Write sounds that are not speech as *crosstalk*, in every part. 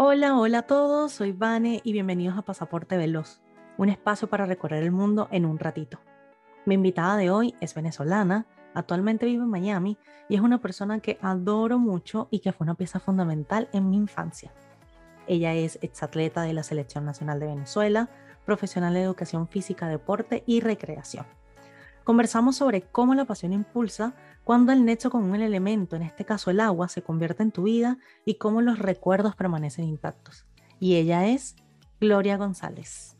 Hola, hola a todos, soy Vane y bienvenidos a Pasaporte Veloz, un espacio para recorrer el mundo en un ratito. Mi invitada de hoy es venezolana, actualmente vive en Miami y es una persona que adoro mucho y que fue una pieza fundamental en mi infancia. Ella es exatleta de la Selección Nacional de Venezuela, profesional de educación física, deporte y recreación. Conversamos sobre cómo la pasión impulsa cuando el nexo con un elemento, en este caso el agua, se convierte en tu vida y cómo los recuerdos permanecen intactos. Y ella es Gloria González.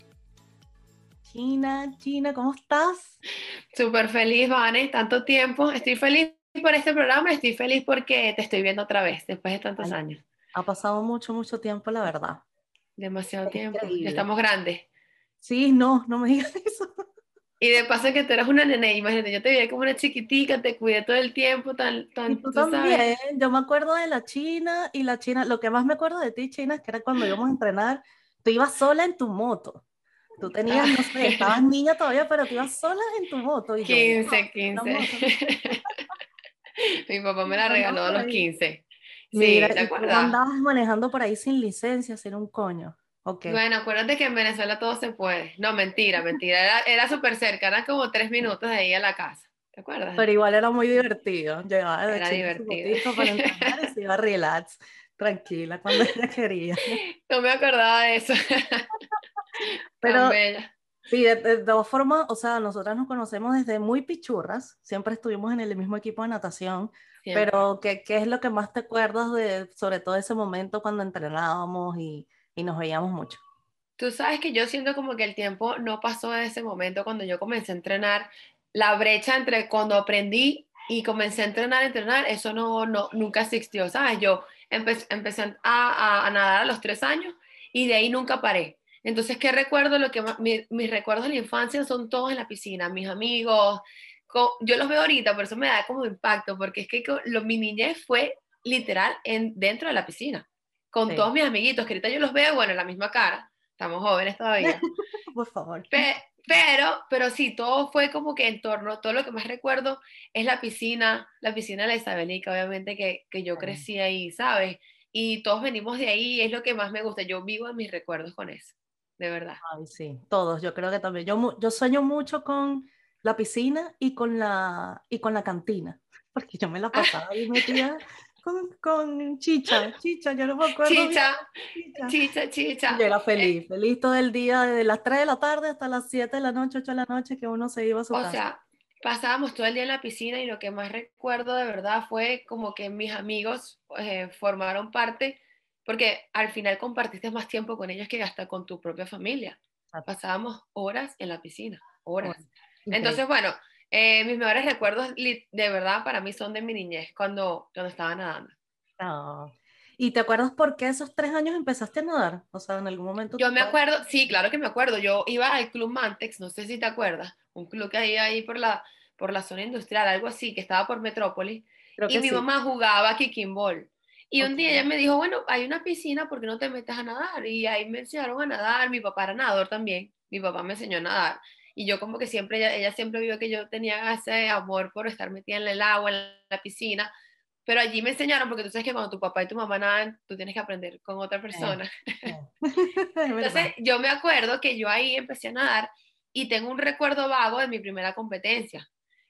China, China, ¿cómo estás? Súper feliz, Vane, tanto tiempo. Estoy feliz por este programa, estoy feliz porque te estoy viendo otra vez después de tantos años. Ha pasado mucho, mucho tiempo, la verdad. Demasiado tiempo. Ya estamos grandes. Sí, no, no me digas *laughs* eso. Y de paso que tú eras una nene, imagínate, yo te veía como una chiquitica, te cuidé todo el tiempo, tan, tan, tú, también, yo me acuerdo de la China y la China, lo que más me acuerdo de ti, China, es que era cuando íbamos a entrenar, tú ibas sola en tu moto. Tú tenías, no sé, *laughs* estabas niña todavía, pero tú ibas sola en tu moto. Y 15, 15. *laughs* Mi papá me la regaló a los 15. Mira, sí, ¿te acuerdas? andabas manejando por ahí sin licencia, sin un coño. Bueno, acuérdate que en Venezuela todo se puede. No, mentira, mentira. Era, era súper cerca, eran como tres minutos de ahí a la casa. ¿Te acuerdas? Pero igual era muy divertido. Llegaba de era divertido. para y *laughs* se iba relax, tranquila, cuando ella quería. No me acordaba de eso. *laughs* Pero, sí, de, de, todas formas, o sea, nosotras nos conocemos desde muy pichurras. Siempre estuvimos en el mismo equipo de natación. Pero, ¿qué, ¿qué es lo que más te acuerdas de, sobre todo ese momento cuando entrenábamos y y nos veíamos mucho. Tú sabes que yo siento como que el tiempo no pasó en ese momento cuando yo comencé a entrenar. La brecha entre cuando aprendí y comencé a entrenar, entrenar, eso no, no nunca existió, ¿sabes? Yo empecé, empecé a, nadar a los tres años y de ahí nunca paré. Entonces, ¿qué recuerdo? Lo que mis recuerdos de la infancia son todos en la piscina, mis amigos. yo los veo ahorita, por eso me da como impacto, porque es que lo, mi niñez fue literal en, dentro de la piscina con todos mis amiguitos, que ahorita yo los veo, bueno, la misma cara, estamos jóvenes todavía. *laughs* Por favor. pero, pero sí, todo fue como que en torno, todo lo que más recuerdo es la piscina, la piscina de la Isabelica, obviamente que, que yo crecí ahí, ¿sabes? Y todos venimos de ahí, es lo que más me gusta, yo vivo en mis recuerdos con eso, de verdad. Ay, sí, todos, yo creo que también. Yo, yo sueño mucho con la piscina y con la, y con la cantina, *laughs* porque yo me la pasaba ahí metida con, Chicha, Chicha, yo no me acuerdo. Chicha, Chicha, Chicha. Yo era feliz, feliz todo el día, desde las 3 de la tarde hasta las 7 de la noche, 8 de la noche, que uno se iba a su o casa. O sea, pasábamos todo el día en la piscina y lo que más recuerdo de verdad fue como que mis amigos eh, formaron parte, porque al final compartiste más tiempo con ellos que hasta con tu propia familia. Pasábamos horas en la piscina, horas. Entonces, bueno, eh, mis mejores recuerdos de verdad para mí son de mi niñez, cuando, cuando estaba nadando. Ah. ¿Y te acuerdas por qué esos tres años empezaste a nadar? O sea, en algún momento. Yo me acuerdo, sí, claro que me acuerdo. Yo iba al Club Mantex, no sé si te acuerdas, un club que hay ahí por la, por la zona industrial, algo así, que estaba por Metrópolis. y mi mamá jugaba kicking ball. Y un día ella me dijo, bueno, hay una piscina, ¿por qué no te metes a nadar? Y ahí me enseñaron a nadar, mi papá era nadador también, mi papá me enseñó a nadar y yo como que siempre, ella, ella siempre vio que yo tenía ese amor por estar metida en el agua, en la piscina, pero allí me enseñaron, porque tú sabes que cuando tu papá y tu mamá nadan, tú tienes que aprender con otra persona. *laughs* *laughs* Entonces, yo me acuerdo que yo ahí empecé a nadar y tengo un recuerdo vago de mi primera competencia,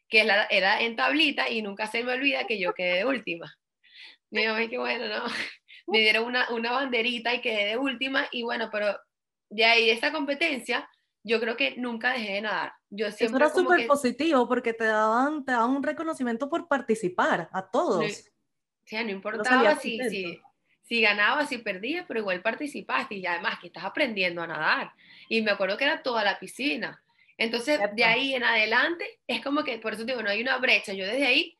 que era en tablita y nunca se me olvida que yo quedé de última. Mi mamá, que bueno, ¿no? Me dieron una, una banderita y quedé de última y bueno, pero de ahí esta competencia yo creo que nunca dejé de nadar. Yo siempre Eso era súper positivo porque te daban, te daban un reconocimiento por participar a todos. Sí, no importaba si, si, si ganabas, si perdías, pero igual participaste y además que estás aprendiendo a nadar. Y me acuerdo que era toda la piscina. Entonces, de ahí en adelante, es como que, por eso digo, no hay una brecha. Yo desde ahí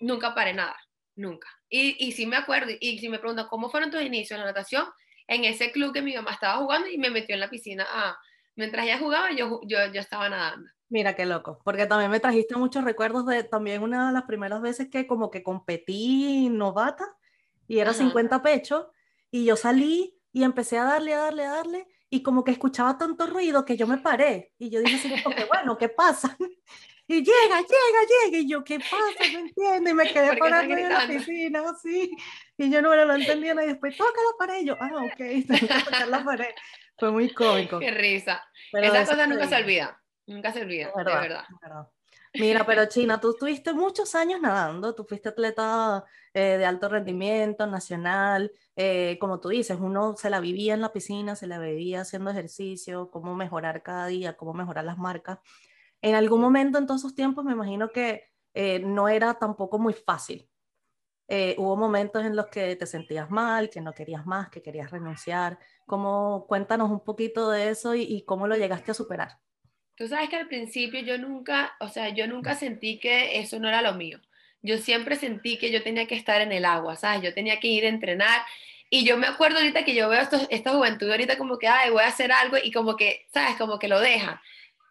nunca paré nada, nunca. Y, y sí me acuerdo, y si me preguntan cómo fueron tus inicios en la natación, en ese club que mi mamá estaba jugando y me metió en la piscina a, mientras ella jugaba, yo, yo, yo estaba nadando. Mira qué loco, porque también me trajiste muchos recuerdos de también una de las primeras veces que como que competí novata y era 50 pechos y yo salí y empecé a darle, a darle, a darle y como que escuchaba tanto ruido que yo me paré y yo dije así, bueno, ¿qué pasa? *laughs* y llega, llega, llega, y yo, ¿qué pasa? No entiendo, y me quedé parando en la piscina, así, y yo no, lo entendía, y después toca la pared, y yo, ah, ok, *laughs* tengo que tocar la pared, fue muy cómico. Qué risa, esa cosa nunca se olvida, nunca se olvida, de verdad. Mira, pero China, tú estuviste muchos años nadando, tú fuiste atleta eh, de alto rendimiento, nacional, eh, como tú dices, uno se la vivía en la piscina, se la vivía haciendo ejercicio, cómo mejorar cada día, cómo mejorar las marcas. En algún momento en todos esos tiempos me imagino que eh, no era tampoco muy fácil. Hubo momentos en los que te sentías mal, que no querías más, que querías renunciar. ¿Cómo, cuéntanos un poquito de eso y cómo lo llegaste a superar. Tú sabes que al principio yo nunca, o sea, yo nunca sentí que eso no era lo mío. Yo siempre sentí que yo tenía que estar en el agua, ¿sabes? Yo tenía que ir a entrenar. Y yo me acuerdo ahorita que yo veo esto, esta juventud ahorita como que, ay, voy a hacer algo y como que, ¿sabes? Como que lo deja.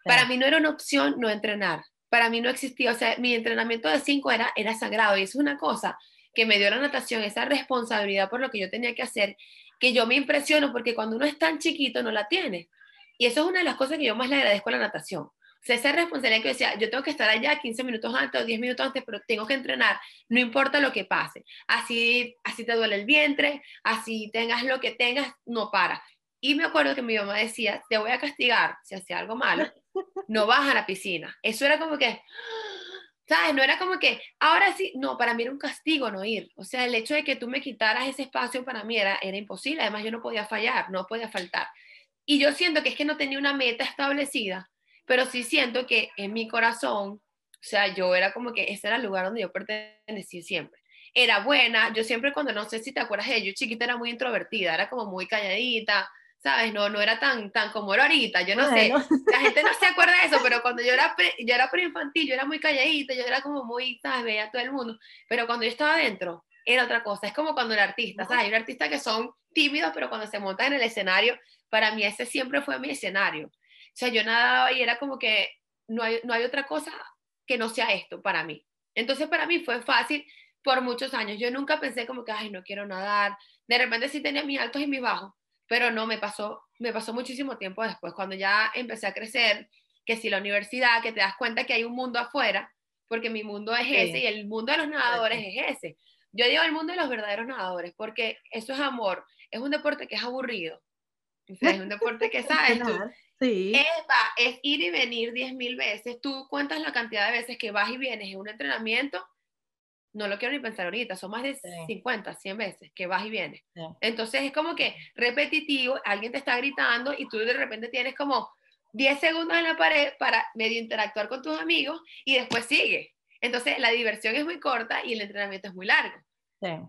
Para mí no era una opción no entrenar. Para mí no existía, o sea, mi entrenamiento de cinco era, era sagrado y es una cosa que me dio la natación, esa responsabilidad por lo que yo tenía que hacer, que yo me impresiono porque cuando uno es tan chiquito no la tiene. Y eso es una de las cosas que yo más le agradezco a la natación. O sea, esa responsabilidad que decía, yo tengo que estar allá 15 minutos antes o 10 minutos antes, pero tengo que entrenar, no importa lo que pase. Así, así te duele el vientre, así tengas lo que tengas, no para. Y me acuerdo que mi mamá decía, te voy a castigar si hace algo malo, no vas a la piscina. Eso era como que, ¿sabes? No era como que, ahora sí, no, para mí era un castigo no ir. O sea, el hecho de que tú me quitaras ese espacio para mí era, era imposible. Además, yo no podía fallar, no podía faltar. Y yo siento que es que no tenía una meta establecida, pero sí siento que en mi corazón, o sea, yo era como que ese era el lugar donde yo pertenecí siempre. Era buena, yo siempre cuando, no sé si te acuerdas de yo chiquita era muy introvertida, era como muy calladita, ¿sabes? No, no era tan, tan como era ahorita, yo no sé, *laughs* la gente no se acuerda de eso, pero cuando yo era, pre, yo era preinfantil, yo era muy calladita, yo era como muy, ¿sabes? Veía a todo el mundo, pero cuando yo estaba adentro, era otra cosa, es como cuando el artista, ¿sabes? Hay un artista que son tímidos, pero cuando se montan en el escenario, para mí ese siempre fue mi escenario. O sea, yo nadaba y era como que no hay, no hay otra cosa que no sea esto para mí. Entonces para mí fue fácil por muchos años. Yo nunca pensé como que, ay, no quiero nadar. De repente sí tenía mis altos y mis bajos, pero no, me pasó, me pasó muchísimo tiempo después, cuando ya empecé a crecer, que si la universidad, que te das cuenta que hay un mundo afuera, porque mi mundo es ese y el mundo de los nadadores es ese. Yo digo el mundo de los verdaderos nadadores, porque eso es amor. Es un deporte que es aburrido, es un deporte que sabes tú. Sí. Es, es ir y venir 10.000 veces. Tú cuentas la cantidad de veces que vas y vienes en un entrenamiento. No lo quiero ni pensar ahorita, son más de 50, 100 veces que vas y vienes. Entonces es como que repetitivo, alguien te está gritando y tú de repente tienes como 10 segundos en la pared para medio interactuar con tus amigos y después sigue. Entonces la diversión es muy corta y el entrenamiento es muy largo.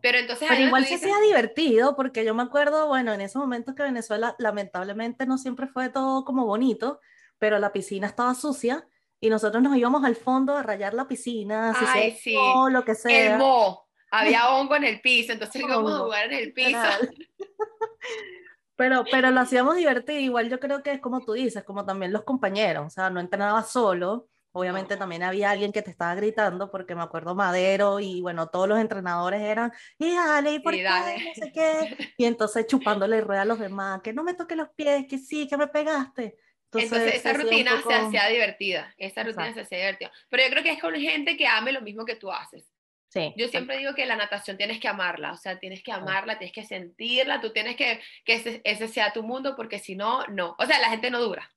Pero entonces... igual se sea divertido, porque yo me acuerdo, bueno, en esos momentos que Venezuela lamentablemente no siempre fue todo como bonito, pero la piscina estaba sucia y nosotros nos íbamos al fondo a rayar la piscina, si o lo que sea. El mo, había *laughs* hongo en el piso, entonces íbamos a jugar en el piso. *laughs* Pero, pero lo hacíamos divertido, igual yo creo que es como tú dices, como también los compañeros, o sea, no entrenaba solo, Obviamente también había alguien que te estaba gritando, porque me acuerdo Madero y bueno, todos los entrenadores eran, y dale, ¿y por qué? No sé qué. Y entonces chupándole *laughs* rueda a los demás, que no me toque los pies, que sí, que me pegaste. Entonces, esa rutina se hacía divertida, esa rutina se hacía divertida. Pero yo creo que es con gente que ame lo mismo que tú haces. Sí, yo siempre digo que la natación tienes que amarla, o sea, tienes que amarla, tienes que sentirla, tú tienes que que ese, ese sea tu mundo, porque si no, no. O sea, la gente no dura.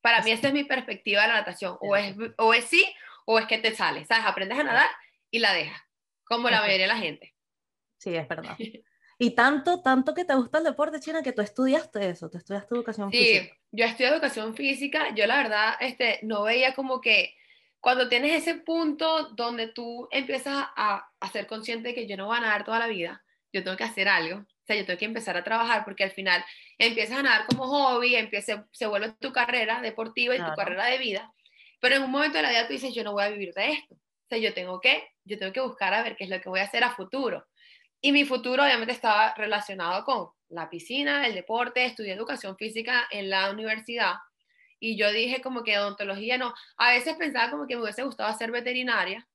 Para mí esa es mi perspectiva de la natación. O es, o es sí o es que te sale. ¿Sabes? Aprendes a nadar y la dejas, como la mayoría de la gente. Sí, es verdad. *laughs* Y tanto, tanto que te gusta el deporte, China, que tú estudiaste eso, tú estudiaste educación física. Sí, yo estudié educación física, yo la verdad este, no veía como que cuando tienes ese punto donde tú empiezas a, a ser consciente de que yo no voy a nadar toda la vida, yo tengo que hacer algo, o sea, yo tengo que empezar a trabajar porque al final empiezas a nadar como hobby, empieza, se vuelve tu carrera deportiva y tu carrera de vida, pero en un momento de la vida tú dices, yo no voy a vivir de esto. O sea, yo tengo que, yo tengo que buscar a ver qué es lo que voy a hacer a futuro. Y mi futuro obviamente estaba relacionado con la piscina, el deporte, estudié educación física en la universidad. Y yo dije como que odontología no. A veces pensaba como que me hubiese gustado ser veterinaria.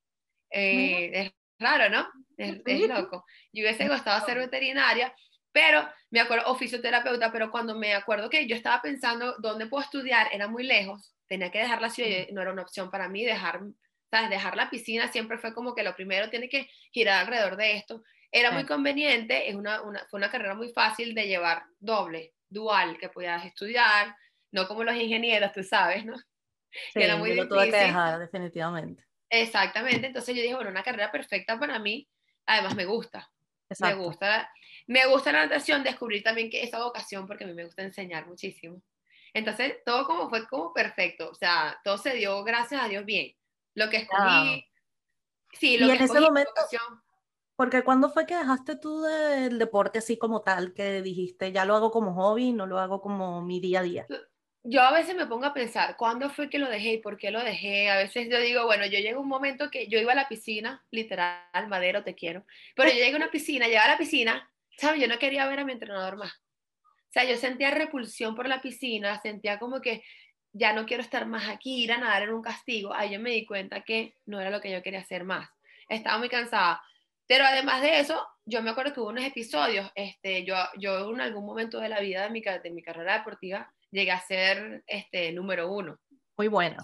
Eh, es raro, ¿no? Es, es loco. Yo hubiese gustado ser veterinaria, pero me acuerdo, o fisioterapeuta, pero cuando me acuerdo que yo estaba pensando dónde puedo estudiar, era muy lejos. tenía que dejar la ciudad, no era una opción para mí dejar, ¿sabes? Dejar la piscina siempre fue como que lo primero tiene que girar alrededor de esto. Era muy conveniente, es una, una, fue una carrera muy fácil de llevar doble, dual, que podías estudiar, no como los ingenieros, tú sabes, ¿no? *laughs* Sí, era muy lo tuve que dejar, definitivamente. Exactamente, entonces yo dije, bueno, una carrera perfecta para mí, además me gusta. Me gusta, me gusta la natación, descubrí también que esa vocación, porque a mí me gusta enseñar muchísimo. Entonces, todo como fue como perfecto, o sea, todo se dio, gracias a Dios, bien. Lo que escogí, sí, lo y en ese momento, porque cuando fue que dejaste tú del deporte así como tal, que dijiste, ya lo hago como hobby, no lo hago como mi día a día? Yo a veces me pongo a pensar, ¿cuándo fue que lo dejé y por qué lo dejé? A veces yo digo, bueno, yo llego a un momento que yo iba a la piscina, literal, madero, te quiero, pero yo llegué a una piscina, llegaba a la piscina, ¿sabes? Yo no quería ver a mi entrenador más. O sea, yo sentía repulsión por la piscina, sentía como que ya no quiero estar más aquí, ir a nadar en un castigo. Ahí yo me di cuenta que no era lo que yo quería hacer más. Estaba muy cansada. Pero además de eso, yo me acuerdo que hubo unos episodios, este, yo, yo en algún momento de la vida de mi, de mi carrera deportiva llegué a ser este, número uno. Muy bueno.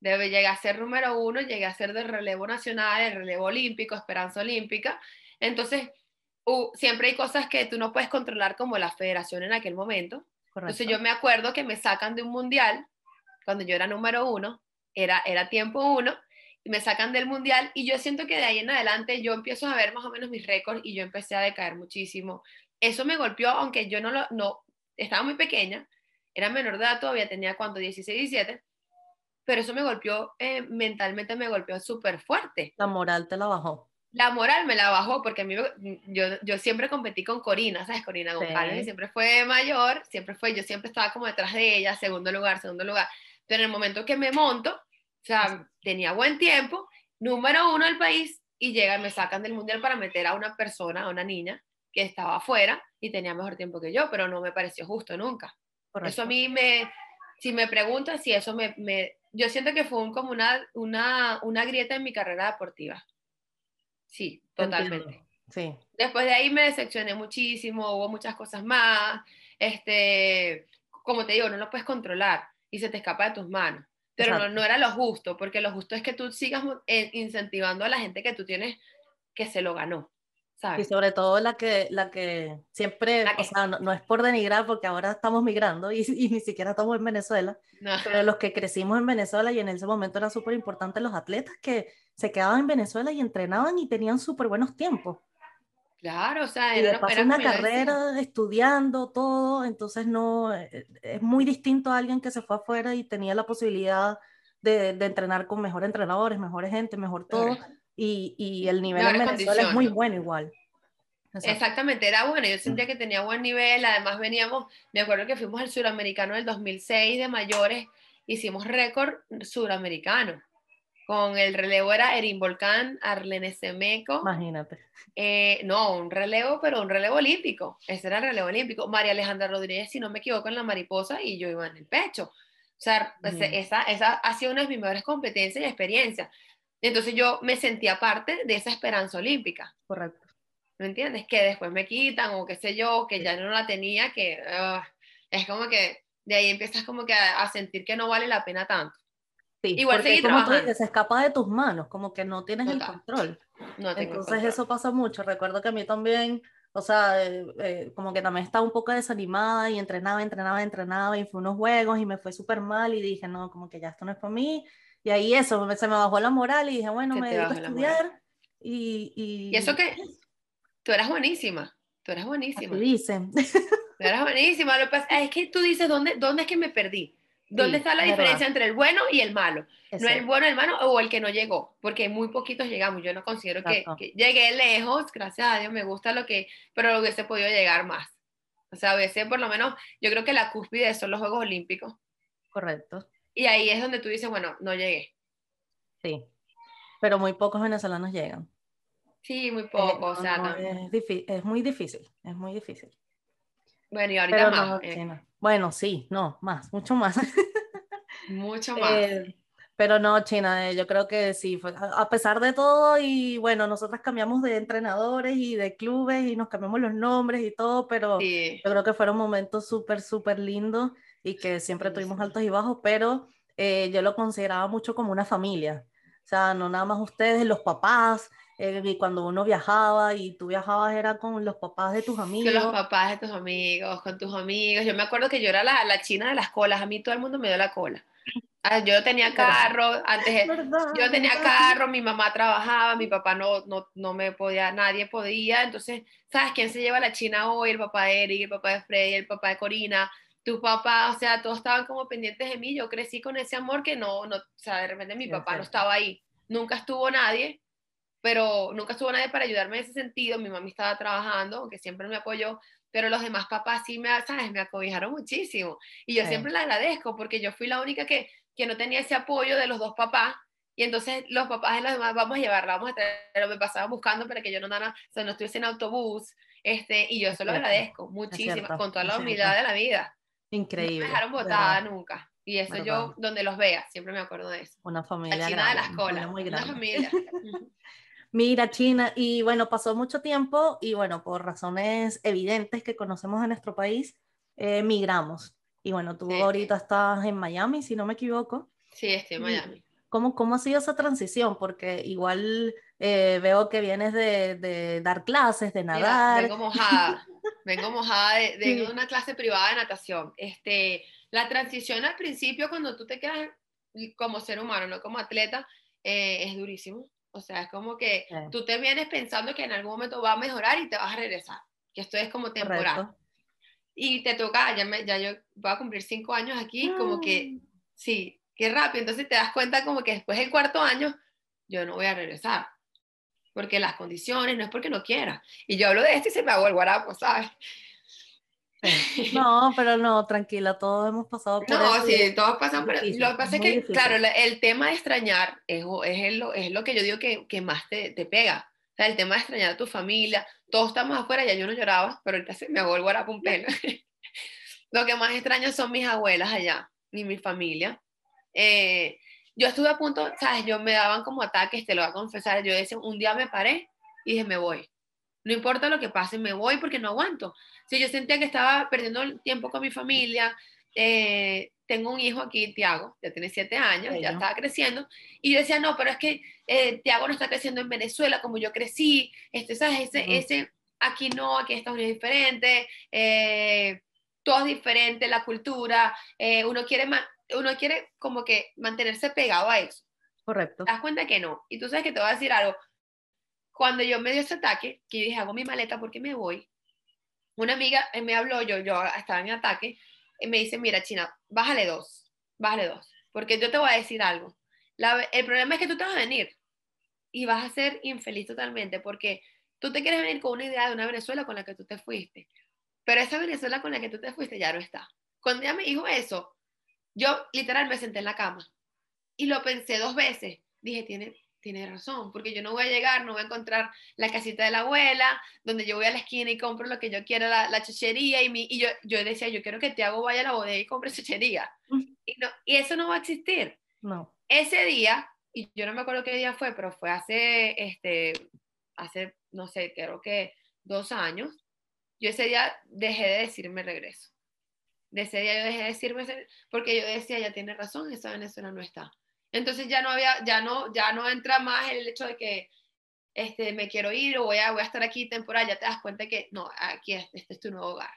Debe, llegué a ser número uno, llegué a ser del relevo nacional, el relevo olímpico, esperanza olímpica. Entonces, siempre hay cosas que tú no puedes controlar como la federación en aquel momento. Entonces yo me acuerdo que me sacan de un mundial, cuando yo era número uno, era, era tiempo uno, me sacan del mundial y yo siento que de ahí en adelante yo empiezo a ver más o menos mis récords y yo empecé a decaer muchísimo. Eso me golpeó, aunque yo no lo, no, estaba muy pequeña, era menor de edad todavía, tenía cuánto, 16, 17, pero eso me golpeó, eh, mentalmente me golpeó súper fuerte. La moral te la bajó la moral me la bajó porque a mí yo, yo siempre competí con Corina, ¿sabes? Corina González, siempre fue mayor, siempre fue, yo siempre estaba como detrás de ella, segundo lugar, segundo lugar. Pero en el momento que me monto, o sea, tenía buen tiempo, número uno del país, y llegan, me sacan del mundial para meter a una persona, a una niña, que estaba afuera y tenía mejor tiempo que yo, pero no me pareció justo nunca. Eso a mí me, si me preguntas si eso me, me yo siento que fue como una, una, una grieta en mi carrera deportiva Sí, totalmente. Sí. Después de ahí me decepcioné muchísimo, hubo muchas cosas más. Este, como te digo, no lo puedes controlar y se te escapa de tus manos. Pero no, no, era lo justo, porque lo justo es que tú sigas eh, incentivando a la gente que tú tienes que se lo ganó. Y sobre todo la que, la que siempre, o sea, no, es por denigrar porque ahora estamos migrando y, y ni siquiera estamos en Venezuela, pero los que crecimos en Venezuela y en ese momento era súper importante los atletas que se quedaban en Venezuela y entrenaban y tenían súper buenos tiempos. Claro, o sea, y era, una carrera estudiando todo, entonces no, eh, es muy distinto a alguien que se fue afuera y tenía la posibilidad de, de entrenar con mejores entrenadores, mejores gente, mejor todo y, y el nivel en Venezuela es muy bueno igual. Exactamente, era bueno, yo sentía que tenía buen nivel, además veníamos, me acuerdo que fuimos al suramericano del 2006 de mayores, hicimos récord suramericano, con el relevo era Erin Volcán, Arlene Semeco. Imagínate. Eh, no, un relevo, pero un relevo olímpico, ese era el relevo olímpico, María Alejandra Rodríguez, si no me equivoco, en la mariposa y yo iba en el pecho. O sea, esa, esa ha sido una de mis mejores competencias y experiencias. Entonces yo me sentía parte de esa esperanza olímpica. Correcto. ¿Me entiendes? Que después me quitan o qué sé yo, que ya no la tenía, que ah, es como que de ahí empiezas como que a, sentir que no vale la pena tanto. Sí, Igual seguir como tú dices, se escapa de tus manos, como que no tienes el control. No Entonces eso pasa mucho. Recuerdo que a mí también, o sea, eh, eh, como que también estaba un poco desanimada y entrenaba, entrenaba, entrenaba y fue unos juegos y me fue súper mal y dije, no, como que ya esto no es para mí y ahí eso, se me bajó la moral y dije, bueno, me dedico a estudiar. Y, y, eso que tú eras buenísima, tú eras buenísima. Dicen. Tú eras buenísima. Lo es que tú dices, ¿dónde, dónde es que me perdí? ¿Dónde está la diferencia entre el bueno y el malo? No el bueno, el malo o el que no llegó, porque muy poquitos llegamos. Yo no considero que, que, llegué lejos, gracias a Dios, me gusta lo que, pero hubiese podido llegar más. O sea, hubiese por lo menos, yo creo que la cúspide son los Juegos Olímpicos. Correcto. Y ahí es donde tú dices, bueno, no llegué. Sí, pero muy pocos venezolanos llegan. Sí, muy pocos. o sea, es, muy difícil, es muy difícil. Bueno, y ahorita más. Eh. Bueno, sí, no, más, mucho más. *laughs* mucho más. Eh, pero no, China, eh, yo creo que sí, fue, a pesar de todo, y bueno, nosotros cambiamos de entrenadores y de clubes y nos cambiamos los nombres y todo, pero yo creo que fueron momentos súper, súper lindos y que siempre tuvimos altos y bajos, pero eh, yo lo consideraba mucho como una familia. O sea, no nada más ustedes, los papás, eh, y cuando uno viajaba y tú viajabas era con los papás de tus amigos. Con los papás de tus amigos, con tus amigos. Yo me acuerdo que yo era la, la china de las colas, a mí todo el mundo me dio la cola. Ah, yo tenía *laughs* carro, antes yo tenía carro, mi mamá trabajaba, mi papá no, no, no, me podía, nadie podía, entonces, ¿sabes quién se lleva la China hoy? El papá de Eric, el papá de Freddy, el papá de Corina, tu papá, o sea, todos estaban como pendientes de mí, yo crecí con ese amor que no, no o sea, de repente mi papá no estaba ahí, nunca estuvo nadie, pero nunca estuvo nadie para ayudarme en ese sentido, mi mamá estaba trabajando, aunque siempre me apoyó, pero los demás papás sí me, ¿sabes? me acobijaron muchísimo, y yo siempre le agradezco, porque yo fui la única que que no tenía ese apoyo de los dos papás. Y entonces los papás de los demás, vamos a llevarla, vamos a traerlo, me pasaban buscando para que yo no, nada, o sea, no estuviese en autobús. Este, y yo eso lo agradezco muchísimo, con toda la humildad de la vida. Increíble. No me dejaron botada nunca. Y eso yo, donde los vea, siempre me acuerdo de eso. Una familia. La China de las colas. Una familia. *laughs* Mira, China, y bueno, pasó mucho tiempo y bueno, por razones evidentes que conocemos en nuestro país, eh, migramos. Y bueno, tú ahorita estás en Miami, si no me equivoco. Sí, estoy en Miami. ¿Cómo, cómo ha sido esa transición? Porque igual eh, veo que vienes de, de, dar clases, de nadar. vengo mojada, *laughs* vengo mojada de, de una clase privada de natación. Este, la transición al principio, cuando tú te quedas como ser humano, no como atleta, eh, es durísimo. O sea, es como que tú te vienes pensando que en algún momento va a mejorar y te vas a regresar. Que esto es como temporal. Y te toca, ya, me, ya yo voy a cumplir cinco años aquí, como que, sí, qué rápido, entonces te das cuenta como que después del cuarto año, yo no voy a regresar, porque las condiciones, no es porque no quiera, y yo hablo de esto y se me hago el guarapo, ¿sabes? No, *laughs* pero no, tranquila, todos hemos pasado por no, sí, todos pasan por eso. Lo que pasa es que, claro, el tema de extrañar es, es, lo, es lo que yo digo que, que más te, te pega el tema de extrañar a tu familia, todos estamos afuera, ya yo no lloraba, pero ahorita se me hago el pelo. *laughs* Lo que más extraño son mis abuelas allá, y mi familia. Eh, yo estuve a punto, ¿sabes? Yo me daban como ataques, te lo voy a confesar. Yo decía, un día me paré y dije, me voy. No importa lo que pase, me voy porque no aguanto. Si yo sentía que estaba perdiendo el tiempo con mi familia, eh, tengo un hijo aquí, Tiago, ya tiene siete años, ya estaba creciendo, y yo decía, no, pero es que eh, Tiago no está creciendo en Venezuela como yo crecí, este, ¿sabes? Ese, ese, aquí no, aquí en Estados Unidos es diferente, eh, todo es diferente, la cultura, eh, uno, quiere uno quiere como que mantenerse pegado a eso. Correcto. ¿Te das cuenta que no? Y tú sabes que te voy a decir algo. Cuando yo me dio ese ataque, que yo dije, hago mi maleta porque me voy, una amiga me habló, yo, yo estaba en ataque, y me dice, mira, China, bájale dos, bájale dos, porque yo te voy a decir algo. el problema es que tú te vas a venir y vas a ser infeliz totalmente, porque tú te quieres venir con una idea de una Venezuela con la que tú te fuiste, pero esa Venezuela con la que tú te fuiste ya no está. Cuando ella me dijo eso, yo literal me senté en la cama y lo pensé dos veces. Dije, tiene, tiene razón, porque yo no voy a llegar, no voy a encontrar la casita de la abuela, donde yo voy a la esquina y compro lo que yo quiera, la, la chuchería, y, mi, y yo, yo decía, yo quiero que Tiago vaya a la bodega y compre chuchería. Y, no, y eso no va a existir. No. Ese día, y yo no me acuerdo qué día fue, pero fue hace, este, hace, no sé, creo que dos años, yo ese día dejé de decirme regreso. De ese día yo dejé de decirme, porque yo decía, ya tiene razón, esa Venezuela no está. Entonces ya no había, ya no, ya no entra más el hecho de que este, me quiero ir o voy a, voy a estar aquí temporal, ya te das cuenta que no, aquí este es tu nuevo hogar.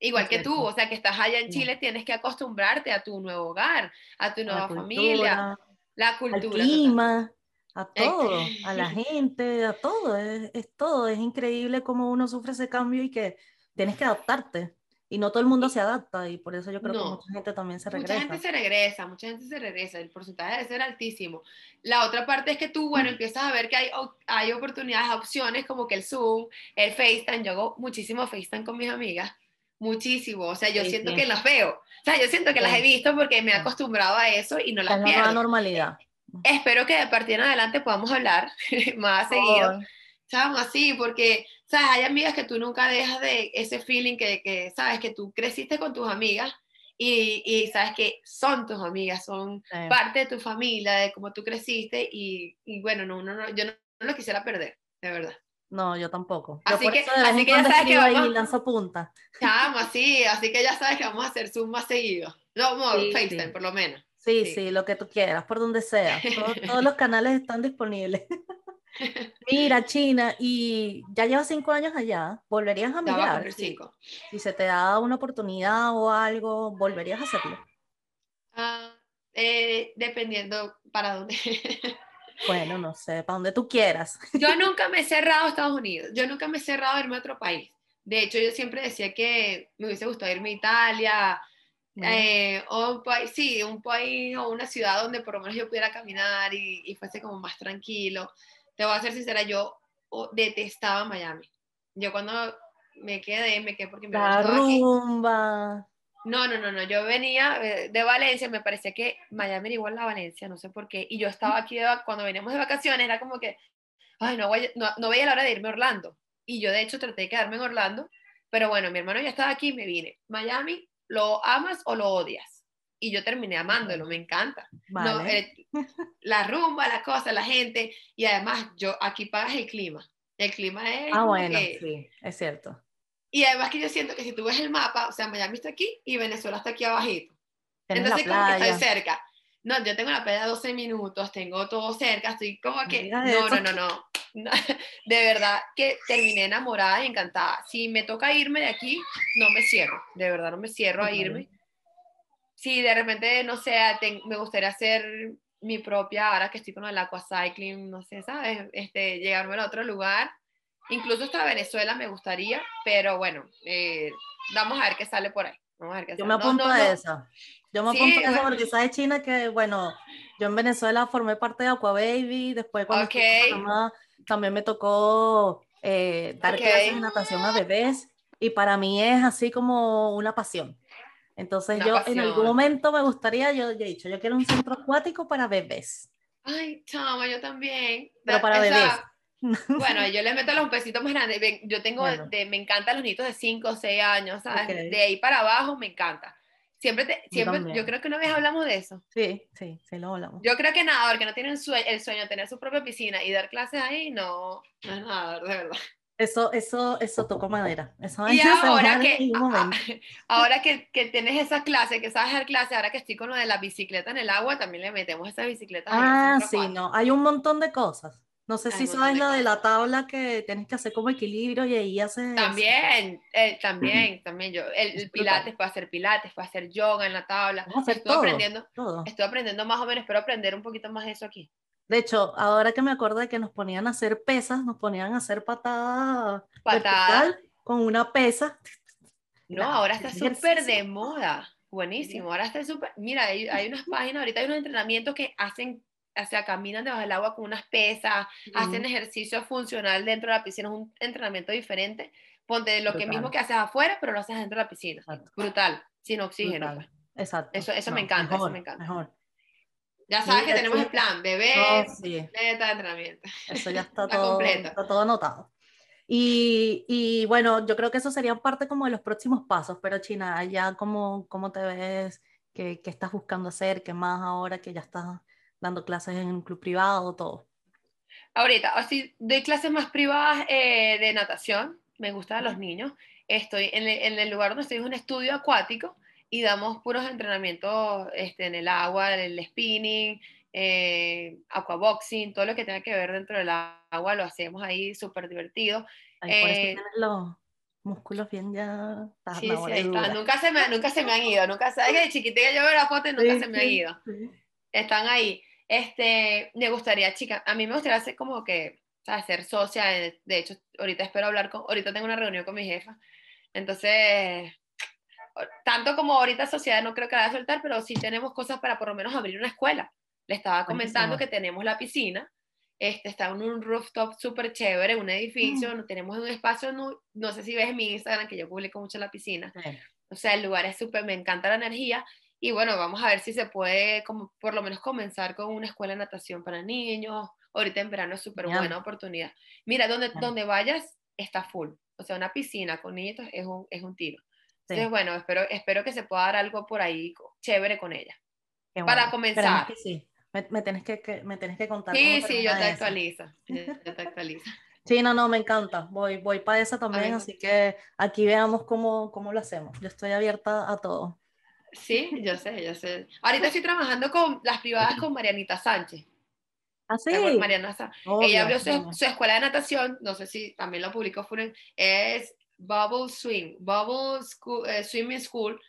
Igual que tú, o sea, que estás allá en Chile, tienes que acostumbrarte a tu nuevo hogar, a tu nueva familia, la cultura. Al clima, a todo, a *laughs* la gente, a todo, es, es, todo. Es increíble cómo uno sufre ese cambio y que tienes que adaptarte. Y no todo el mundo se adapta y por eso yo creo que mucha gente también se regresa. Mucha gente se regresa, mucha gente se regresa, el porcentaje debe ser altísimo. La otra parte es que tú, bueno, empiezas a ver que hay, hay oportunidades, opciones como que el Zoom, el FaceTime, yo hago muchísimo FaceTime con mis amigas, muchísimo, o sea, yo siento que las veo, o sea, yo siento que las he visto porque me he acostumbrado a eso y no las pierdo. la normalidad. Espero que de partir en adelante podamos hablar *laughs* más seguido. Chamo, así, porque ¿sabes? Hay amigas que tú nunca dejas de ese feeling que, que sabes, que tú creciste con tus amigas y, y sabes que son tus amigas, son parte de tu familia, de cómo tú creciste y, y bueno, no, no, no, yo no, lo quisiera perder, de verdad. No, yo tampoco. así que, así que ya sabes que vamos. lanzo punta. Chamo, sí, así que ya sabes que vamos a hacer Zoom más seguido. No, como FaceTime, por lo menos. Sí, sí, lo que tú quieras, por donde sea. Todos, los canales están disponibles. *laughs* *laughs* Mira, China, y ya llevas cinco años allá, ¿volverías a mirar? Si se te da una oportunidad o algo, ¿volverías a hacerlo? Ah, eh, dependiendo para dónde. *laughs* bueno, no sé, para donde tú quieras. yo *laughs* nunca me he cerrado a Estados Unidos, yo nunca me he cerrado a irme a otro país. De hecho, yo siempre decía que me hubiese gustado irme a Italia, eh, o un país, sí, un país o una ciudad donde por lo menos yo pudiera caminar y, y fuese como más tranquilo. Te voy a ser sincera, yo detestaba Miami. Yo cuando me quedé, me quedé porque me La rumba. No, no, no, no, yo venía eh, de Valencia, me parecía que Miami era igual a Valencia, no sé por qué, y yo estaba aquí cuando veníamos de vacaciones, era como que, ay, no, voy, no, no veía la hora de irme a Orlando, y yo de hecho traté de quedarme en Orlando, pero bueno, mi hermano ya estaba aquí y me vine. Miami, ¿lo amas o lo odias? Y yo terminé amándolo, me encanta. No, eh, la rumba, la cosa, la gente, y además yo aquí pagas el clima. El clima es... Ah, bueno, sí, es cierto. Y además que yo siento que si tú ves el mapa, o sea, Miami está aquí y Venezuela está aquí abajito. Entonces, como que estoy cerca. No, yo tengo la playa 12 minutos, tengo todo cerca, estoy como que... No, no, no, no, *laughs* De verdad que terminé enamorada y encantada. Si me toca irme de aquí, no me cierro. De verdad, no me cierro a irme. Si de repente, no sé, me gustaría hacer mi propia, ahora que estoy con el aquacycling, no sé, ¿sabes? Este, llegarme a otro lugar Incluso hasta Venezuela me gustaría, pero bueno, eh, vamos a ver qué sale por ahí. Vamos a ver qué yo me apunto a eso. Yo me apunto a eso porque sabes, China, que bueno, yo en Venezuela formé parte de Aqua Baby, después cuando okay. también me tocó eh, dar clases de natación a bebés y para mí es así como una pasión. Entonces yo en algún momento me gustaría, yo, he dicho, yo quiero un centro acuático para bebés. Ay, chama, yo también. Pero para bebés. *laughs* Bueno, *laughs* yo les meto los pesitos más grandes. Yo tengo, de, me encantan los niños de 5 o 6 años, ¿sabes? De ahí para abajo me encanta. Siempre, te, siempre yo, creo que una vez hablamos de eso. Sí, sí, sí, lo hablamos. Yo creo que nadador que no tiene el sueño, el sueño de tener su propia piscina y dar clases ahí, no, no es nadador, de verdad. Eso, eso, eso tocó madera. Eso y ahora que, *laughs* ahora que, que tienes esa clase, que sabes dar clase, ahora que estoy con lo de la bicicleta en el agua, también le metemos esa bicicleta. Ah, sí, no, hay un montón de cosas. No sé si sabes la de la tabla que tienes que hacer como equilibrio y ahí haces. También, eh, también, *clears throat* también yo. El, pilates puede hacer pilates, puede hacer yoga en la tabla. estoy aprendiendo, estoy aprendiendo más o menos, espero aprender un poquito más de eso aquí. De hecho, ahora que me acuerdo de que nos ponían a hacer pesas, nos ponían a hacer patadas patada. con una pesa. No, ahora está súper de moda. Buenísimo, ahora está súper. Mira, hay, hay unas páginas, ahorita hay unos entrenamientos que hacen o sea, caminan debajo del agua con unas pesas, hacen ejercicio funcional dentro de la piscina, es un entrenamiento diferente. Ponte lo que mismo que haces afuera, pero lo haces dentro de la piscina. Brutal, sin oxígeno. Pues. Exacto. Eso, eso me encanta, eso me encanta. Mejor. Ya sabes que tenemos el plan, bebé, oh, sí. entrenamiento. Eso ya está, todo, está todo anotado. Y, y, bueno, yo creo que eso sería parte como de los próximos pasos, pero China, ya cómo, cómo te ves, qué, qué estás buscando hacer, qué más ahora que ya estás dando clases en un club privado, todo. Ahorita, así, doy clases más privadas eh, de natación, me gustan los niños. Estoy en el, lugar donde estoy, es un estudio acuático y damos puros entrenamientos este, en el agua, el spinning, eh, aquaboxing, todo lo que tenga que ver dentro del agua, lo hacemos ahí súper divertido. Eh, los músculos bien ya... Sí, sí, ahí está. Nunca, se me, nunca se me han ido, nunca, sabes que de chiquitita yo veo la foto y nunca se me han ido. Están ahí. Este, me gustaría, chica, a mí me gustaría ser como que, ¿sabes? Ser socia, de, hecho, ahorita espero hablar con, ahorita tengo una reunión con mi jefa, entonces, tanto como ahorita sociedad no creo que la vaya a soltar, pero sí tenemos cosas para por lo menos abrir una escuela. Le estaba comentando que tenemos la piscina, este, está en un rooftop súper chévere, un edificio, no tenemos un espacio, no, no, sé si ves mi Instagram que yo publico mucho la piscina. O sea, el lugar es súper, me encanta la energía y bueno, vamos a ver si se puede como por lo menos comenzar con una escuela de natación para niños. Ahorita en verano es súper buena oportunidad. Mira, donde, donde vayas está full. O sea, una piscina con niños es un, es un tiro. Entonces, bueno, espero, espero que se pueda dar algo por ahí chévere con ella. Para comenzar. sí. Me, me, tenés que, me tenés que contar. Sí, sí, yo te actualizo. *laughs* Yo te actualizo. Sí, no, no, me encanta. Voy, voy para esa también, así que aquí veamos cómo, cómo lo hacemos. Yo estoy abierta a todo. Sí, yo sé, yo sé. Ahorita estoy trabajando con las privadas con Marianita Sánchez. ¿Ah, sí? Mariana Ella abrió su, escuela de natación, no sé si también lo publicó Furen, es Bubble Swing, Bubble eh, Swimming School.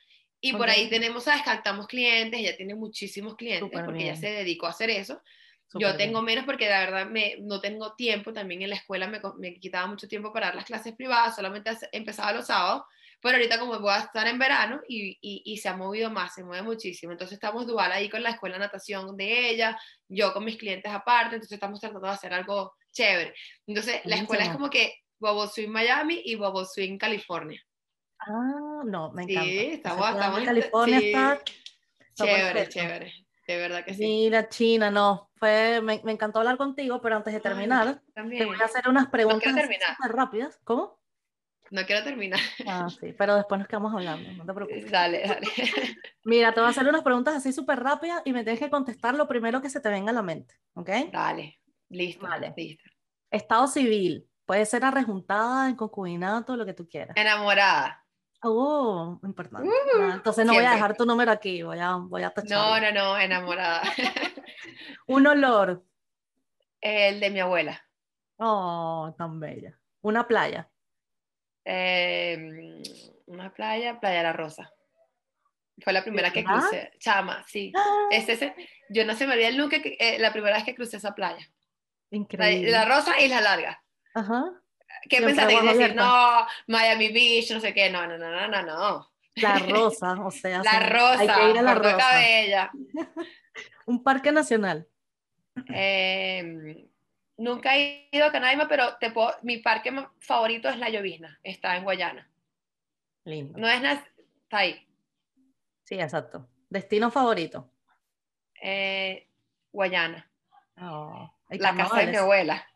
Y por ahí tenemos, ¿sabes? Captamos clientes, ella tiene muchísimos clientes porque ella se dedicó a hacer eso. Yo tengo menos porque de verdad me, no tengo tiempo, también en la escuela me, me, quitaba mucho tiempo para dar las clases privadas, solamente empezaba los sábados, pero ahorita como voy a estar en verano y, y, y, se ha movido más, se mueve muchísimo, entonces estamos dual ahí con la escuela de natación de ella, yo con mis clientes aparte, entonces estamos tratando de hacer algo chévere. Entonces la escuela es como que Bobo Swing Miami y Bobo Swing California. Ah, no, me encanta. Sí, estamos, estamos en California está chévere, chévere. De verdad que sí. Mira, China, no. Fue, me, me encantó hablar contigo, pero antes de terminar, te voy a hacer unas preguntas no rápidas. ¿Cómo? No quiero terminar. Ah, sí, pero después nos quedamos hablando, no te *laughs* preocupes. Dale, dale. Mira, te voy a hacer unas preguntas así súper rápidas y me tienes que contestar lo primero que se te venga a la mente, ¿ok? Dale, listo, vale. listo. Estado civil, puede ser arrejuntada, en concubinato, lo que tú quieras. Enamorada. Oh, importante. Uh, ah, entonces no voy a dejar tu número aquí, voy a, voy a No, no, no, enamorada. *laughs* Un olor. El de mi abuela. Oh, tan bella. Una playa. Em, una playa, Playa La Rosa. Fue la primera que crucé. Chama, sí. ¡Ah! *gasps* Es ese, yo no se me olvida nunca que, eh, la primera vez que crucé esa playa. Increíble. La, Rosa y la Larga. Ajá. ¿Qué pensaste? Decir, no, Miami Beach, no sé qué. No, no, no, no, no, no. La *laughs* Rosa, o sea. La Rosa, hay que ir a la Rosa. Cabella. *laughs* Un parque nacional. Eh, Nunca he ido a Canaima, pero te puedo, mi parque favorito es La Llovizna, está en Guayana. Lindo. No es está ahí. Sí, exacto. ¿Destino favorito? Eh, Guayana. Oh, la casa de mi abuela.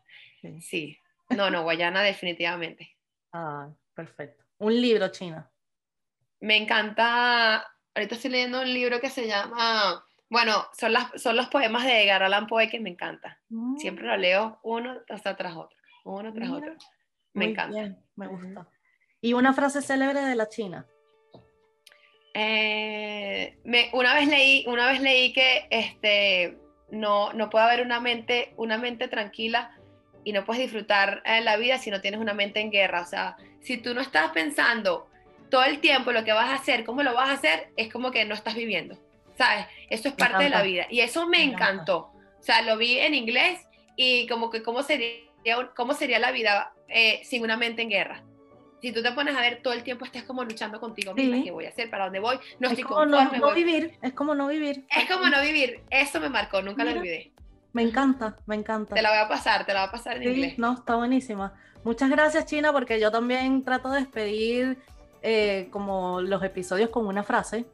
Sí. No, no, Guayana definitivamente. Ah, perfecto. Un libro, China. Me encanta, ahorita estoy leyendo un libro que se llama bueno, son, las, son los poemas de Edgar Allan Poe que me encantan. Mm. Siempre lo leo uno hasta tras otro, uno tras otro. Me encanta. me gusta. ¿Y una frase célebre de la China? Eh, me, una, vez leí, una vez leí que este, no, no puede haber una mente, una mente tranquila y no puedes disfrutar en la vida si no tienes una mente en guerra. O sea, si tú no estás pensando todo el tiempo lo que vas a hacer, cómo lo vas a hacer, es como que no estás viviendo. ¿sabes? Eso es parte de la vida. Y eso me, encantó. O sea, lo vi en inglés y como que cómo sería, cómo sería la vida eh, sin una mente en guerra. Si tú te pones a ver todo el tiempo estás como luchando contigo misma, ¿qué voy a hacer? ¿Para dónde voy? No estoy como No, vivir, es como no vivir. Es como no vivir. Eso me marcó, nunca lo olvidé. Me encanta, me encanta. Te la voy a pasar, te la voy a pasar en sí, inglés. No, está buenísima. Muchas gracias, China, porque yo también trato de despedir eh, como los episodios con una frase.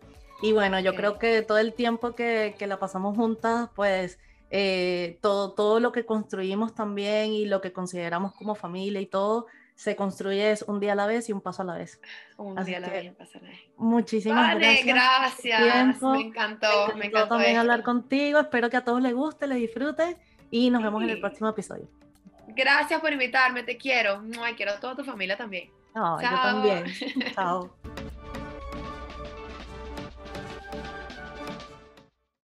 Y bueno, yo creo que todo el tiempo que, que la pasamos juntas, pues eh, todo, todo lo que construimos también y lo que consideramos como familia y todo, se construye es un día a la vez y un paso a la vez. Un día a la vez y un paso a la vez. Muchísimas vale, gracias. gracias. Me encantó. Me encantó, también hablar contigo. Espero que a todos les guste, les disfrute y nos vemos en el próximo episodio. Gracias por invitarme, te quiero. Ay, quiero a toda tu familia también. No, yo también. *laughs* Chao.